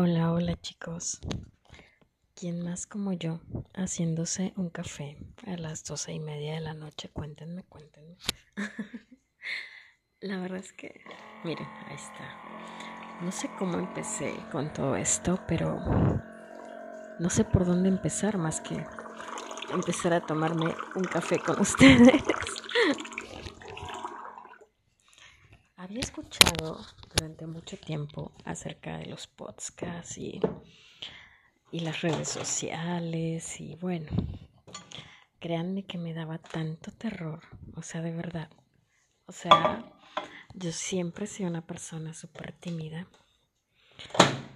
Hola, hola chicos. ¿Quién más como yo haciéndose un café a las doce y media de la noche? Cuéntenme, cuéntenme. la verdad es que, miren, ahí está. No sé cómo empecé con todo esto, pero no sé por dónde empezar más que empezar a tomarme un café con ustedes. Había escuchado durante mucho tiempo acerca de los podcasts y, y las redes sociales y bueno, créanme que me daba tanto terror, o sea, de verdad. O sea, yo siempre he sido una persona súper tímida,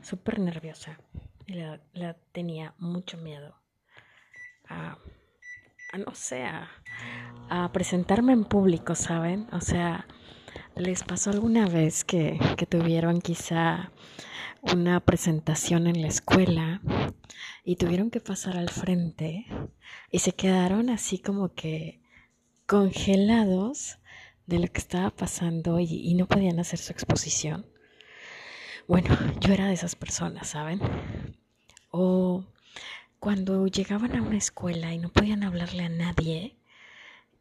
súper nerviosa y la, tenía mucho miedo a, a no sé, a, a presentarme en público, ¿saben? O sea, ¿Les pasó alguna vez que, tuvieron quizá una presentación en la escuela y tuvieron que pasar al frente y se quedaron así como que congelados de lo que estaba pasando y, y, no podían hacer su exposición. Bueno, yo era de esas personas, ¿saben? O cuando llegaban a una escuela y no podían hablarle a nadie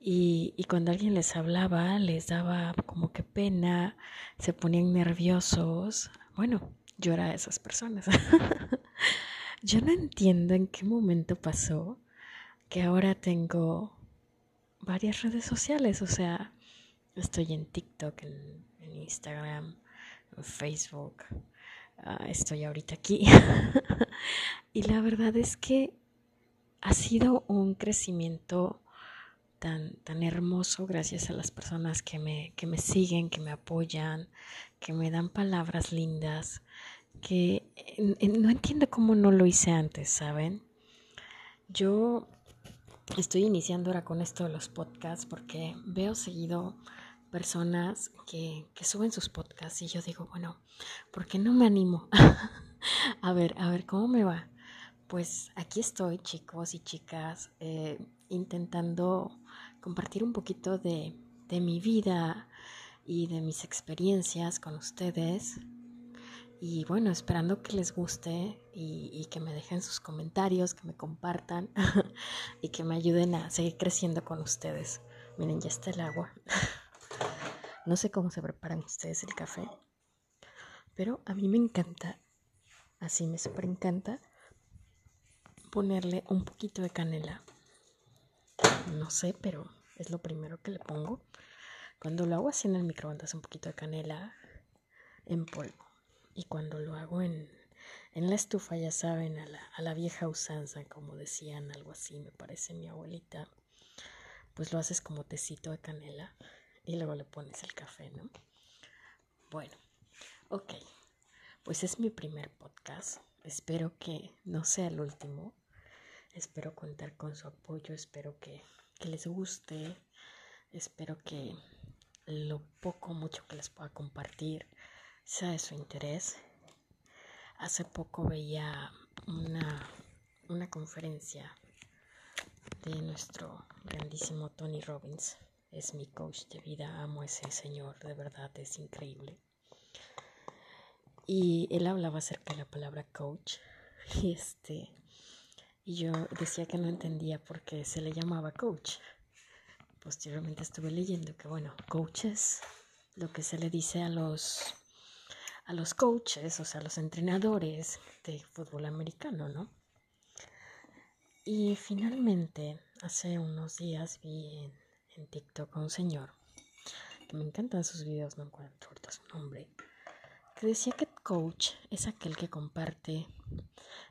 y, cuando alguien les hablaba, les daba como que pena, se ponían nerviosos. Bueno, yo era esas personas. yo no entiendo en qué momento pasó que ahora tengo varias redes sociales. O sea, estoy en TikTok, en, Instagram, en Facebook. Ah, estoy ahorita aquí. y la verdad es que ha sido un crecimiento tan, tan hermoso gracias a las personas que me, que me siguen, que me apoyan, que me dan palabras lindas, que no entiendo cómo no lo hice antes, ¿saben? Yo estoy iniciando ahora con esto de los podcasts porque veo seguido personas que, que suben sus podcasts y yo digo, bueno, ¿por qué no me animo? a ver, a ver, ¿cómo me va? Pues aquí estoy, chicos y chicas, eh, intentando compartir un poquito de, mi vida y de mis experiencias con ustedes. Y bueno, esperando que les guste y, que me dejen sus comentarios, que me compartan y que me ayuden a seguir creciendo con ustedes. Miren, ya está el agua. no sé cómo se preparan ustedes el café, pero a mí me encanta, así me súper encanta, ponerle un poquito de canela no sé, pero es lo primero que le pongo. Cuando lo hago así en el microondas, un poquito de canela en polvo. Y cuando lo hago en, en la estufa, ya saben, a la, a la vieja usanza, como decían, algo así, me parece mi abuelita, pues lo haces como tecito de canela y luego le pones el café, ¿no? Bueno, ok, pues es mi primer podcast. Espero que no sea el último. Espero contar con su apoyo, espero que, les guste, espero que lo poco mucho que les pueda compartir sea de su interés. Hace poco veía una, una conferencia de nuestro grandísimo Tony Robbins. Es mi coach de vida, amo a ese señor, de verdad es increíble. Y él hablaba acerca de la palabra coach. Y este y yo decía que no entendía por qué se le llamaba coach. Posteriormente estuve leyendo que, bueno, coaches, lo que se le dice a los, a los coaches, o sea, a los entrenadores de fútbol americano, ¿no? Y finalmente, hace unos días vi en, TikTok a un señor, que me encantan sus videos, no encuentro su nombre, que decía que coach es aquel que comparte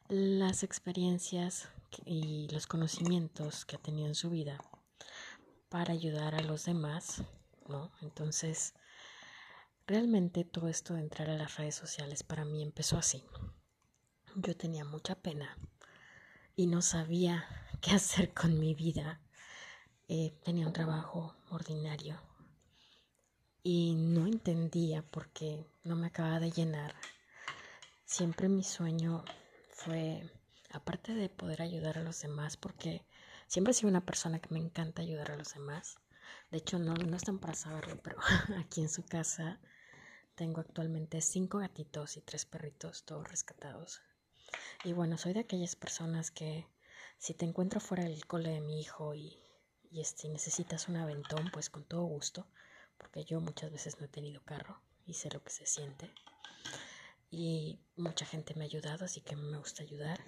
las experiencias y los conocimientos que ha tenido en su vida para ayudar a los demás, ¿no? Entonces, realmente todo esto de entrar a las redes sociales para mí empezó así. Yo tenía mucha pena y no sabía qué hacer con mi vida. Eh, tenía un trabajo ordinario y no entendía por qué no me acababa de llenar. Siempre mi sueño fue, aparte de poder ayudar a los demás, porque siempre he sido una persona que me encanta ayudar a los demás. De hecho, no, no están para saberlo, pero aquí en su casa tengo actualmente cinco gatitos y tres perritos, todos rescatados. Y bueno, soy de aquellas personas que si te encuentro fuera del cole de mi hijo y, y este, necesitas un aventón, pues con todo gusto, porque yo muchas veces no he tenido carro y lo que se siente. Y mucha gente me ha ayudado, así que me gusta ayudar.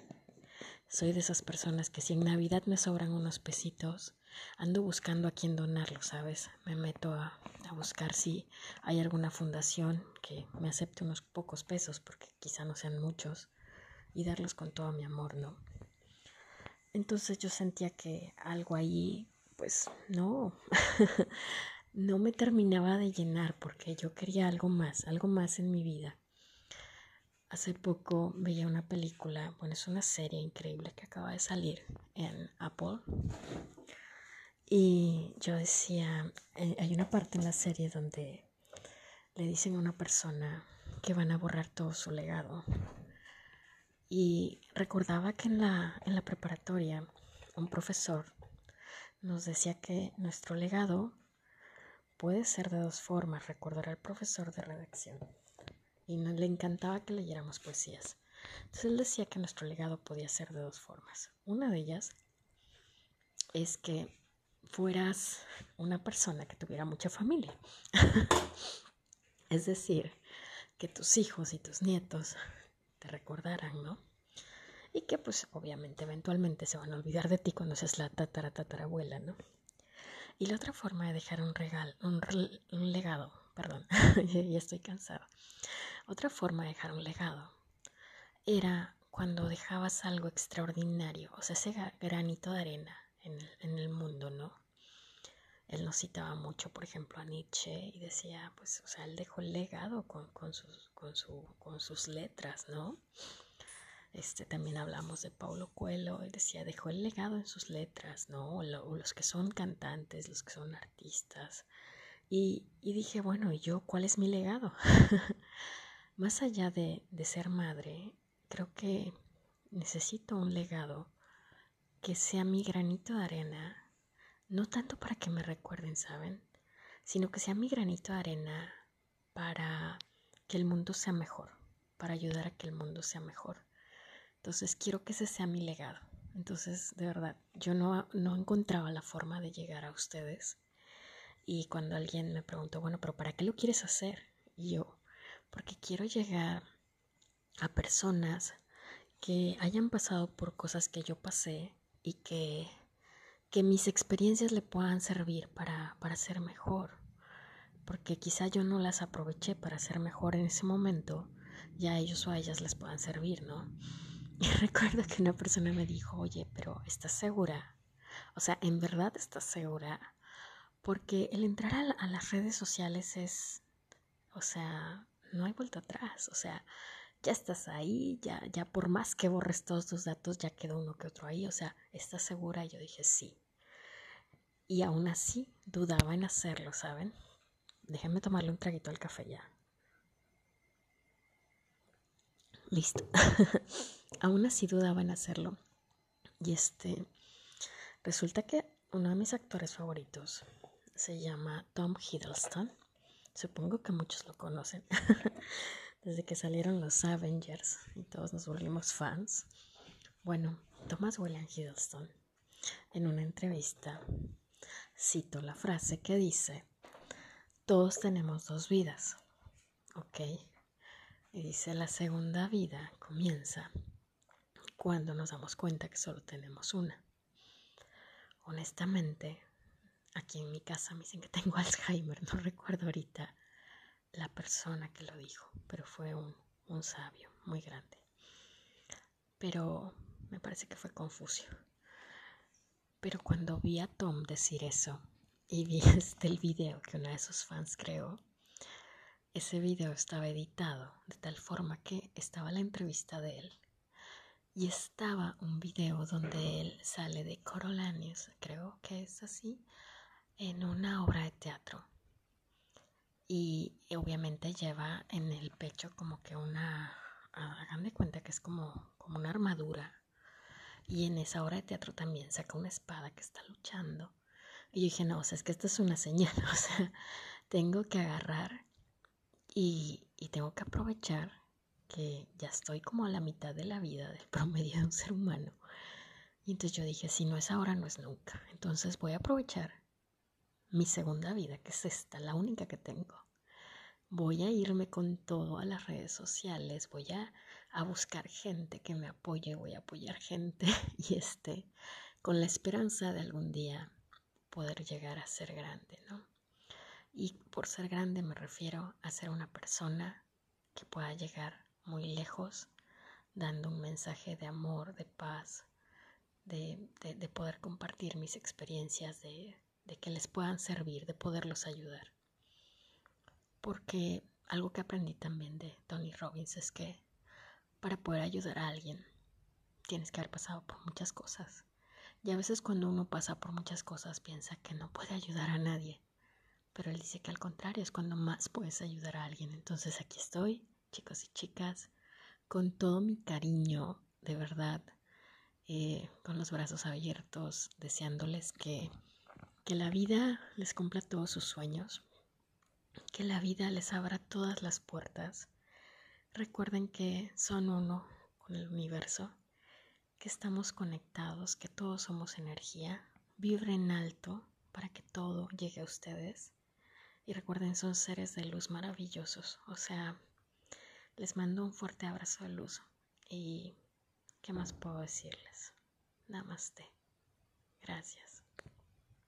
Soy de esas personas que si en Navidad me sobran unos pesitos, ando buscando a quién donarlos, ¿sabes? Me meto a, a, buscar si hay alguna fundación que me acepte unos pocos pesos, porque quizá no sean muchos, y darlos con todo mi amor, ¿no? Entonces yo sentía que algo ahí, pues no, no me terminaba de llenar, porque yo quería algo más, algo más en mi vida. Hace poco veía una película, bueno, es una serie increíble que acaba de salir en Apple. Y yo decía, eh, hay una parte en la serie donde le dicen a una persona que van a borrar todo su legado. Y recordaba que en la, en la preparatoria un profesor nos decía que nuestro legado puede ser de dos formas, recordar al profesor de redacción y le encantaba que leyéramos poesías. Entonces él decía que nuestro legado podía ser de dos formas. Una de ellas es que fueras una persona que tuviera mucha familia. es decir, que tus hijos y tus nietos te recordaran, ¿no? Y que pues obviamente eventualmente se van a olvidar de ti cuando seas la tatara tatarabuela, ¿no? Y la otra forma de dejar un regalo, un, legado, perdón, ya estoy cansada, otra forma de dejar un legado era cuando dejabas algo extraordinario, o sea, ese granito de arena en el, mundo, ¿no? Él nos citaba mucho, por ejemplo, a Nietzsche y decía, pues, o sea, él dejó el legado con, sus, con, su, con sus letras, ¿no? Este, también hablamos de Paulo Coelho, él decía, dejó el legado en sus letras, ¿no? Los que son cantantes, los que son artistas. Y, dije, bueno, ¿y yo cuál es mi legado? Más allá de ser madre, creo que necesito un legado que sea mi granito de arena, no tanto para que me recuerden, ¿saben? Sino que sea mi granito de arena para que el mundo sea mejor, para ayudar a que el mundo sea mejor. Entonces quiero que ese sea mi legado. Entonces, de verdad, yo no, no encontraba la forma de llegar a ustedes. Y cuando alguien me preguntó, bueno, pero ¿para qué lo quieres hacer? Y yo, porque quiero llegar a personas que hayan pasado por cosas que yo pasé y que, que mis experiencias le puedan servir para, para ser mejor. Porque quizá yo no las aproveché para ser mejor en ese momento, ya a ellos o a ellas les puedan servir, ¿no? Recuerdo que una persona me dijo, oye, pero ¿estás segura? O sea, ¿en verdad estás segura? Porque el entrar a, a las redes sociales es, o sea, no hay vuelta atrás, o sea, ya estás ahí, ya, ya por más que borres todos tus datos, ya quedó uno que otro ahí, o sea, ¿estás segura? Y yo dije sí. Y aún así dudaba en hacerlo, ¿saben? Déjenme tomarle un traguito al café ya. Listo. aún así dudaba en hacerlo. Y este, resulta que uno de mis actores favoritos se llama Tom Hiddleston. Supongo que muchos lo conocen. Desde que salieron los Avengers y todos nos volvimos fans. Bueno, Thomas William Hiddleston, en una entrevista, cito la frase que dice, todos tenemos dos vidas, ¿ok? Y dice, la segunda vida comienza cuando nos damos cuenta que solo tenemos una. Honestamente, Aquí en mi casa me dicen que tengo Alzheimer, no recuerdo ahorita la persona que lo dijo, pero fue un, un sabio muy grande. Pero me parece que fue Confucio. Pero cuando vi a Tom decir eso y vi este el video que una de sus fans creó, ese video estaba editado de tal forma que estaba la entrevista de él y estaba un video donde él sale de Corolanius, creo que es así, en una obra de teatro. Y obviamente lleva en el pecho como que una, hagan de cuenta que es como, como una armadura. Y en esa obra de teatro también saca una espada que está luchando. Y yo dije no, o sea, es que esta es una señal, o sea, tengo que agarrar y, y tengo que aprovechar que ya estoy como a la mitad de la vida del promedio de un ser humano. Y entonces yo dije, si no es ahora, no es nunca. Entonces voy a aprovechar mi segunda vida, que es esta, la única que tengo. Voy a irme con todo a las redes sociales, voy a, a buscar gente que me apoye, voy a apoyar gente y este, con la esperanza de algún día poder llegar a ser grande, ¿no? Y por ser grande me refiero a ser una persona que pueda llegar muy lejos dando un mensaje de amor, de paz, de, de, poder compartir mis experiencias, de, de que les puedan servir, de poderlos ayudar. Porque algo que aprendí también de Tony Robbins es que para poder ayudar a alguien tienes que haber pasado por muchas cosas. Y a veces cuando uno pasa por muchas cosas piensa que no puede ayudar a nadie. Pero él dice que al contrario es cuando más puedes ayudar a alguien. Entonces aquí estoy, chicos y chicas, con todo mi cariño, de verdad, eh, con los brazos abiertos, deseándoles que, que la vida les cumpla todos sus sueños, que la vida les abra todas las puertas. Recuerden que son uno con el universo, que estamos conectados, que todos somos energía. Vibren alto para que todo llegue a ustedes y recuerden, son seres de luz maravillosos. O sea, les mando un fuerte abrazo de luz. Y, ¿qué más puedo decirles? Namaste. Gracias.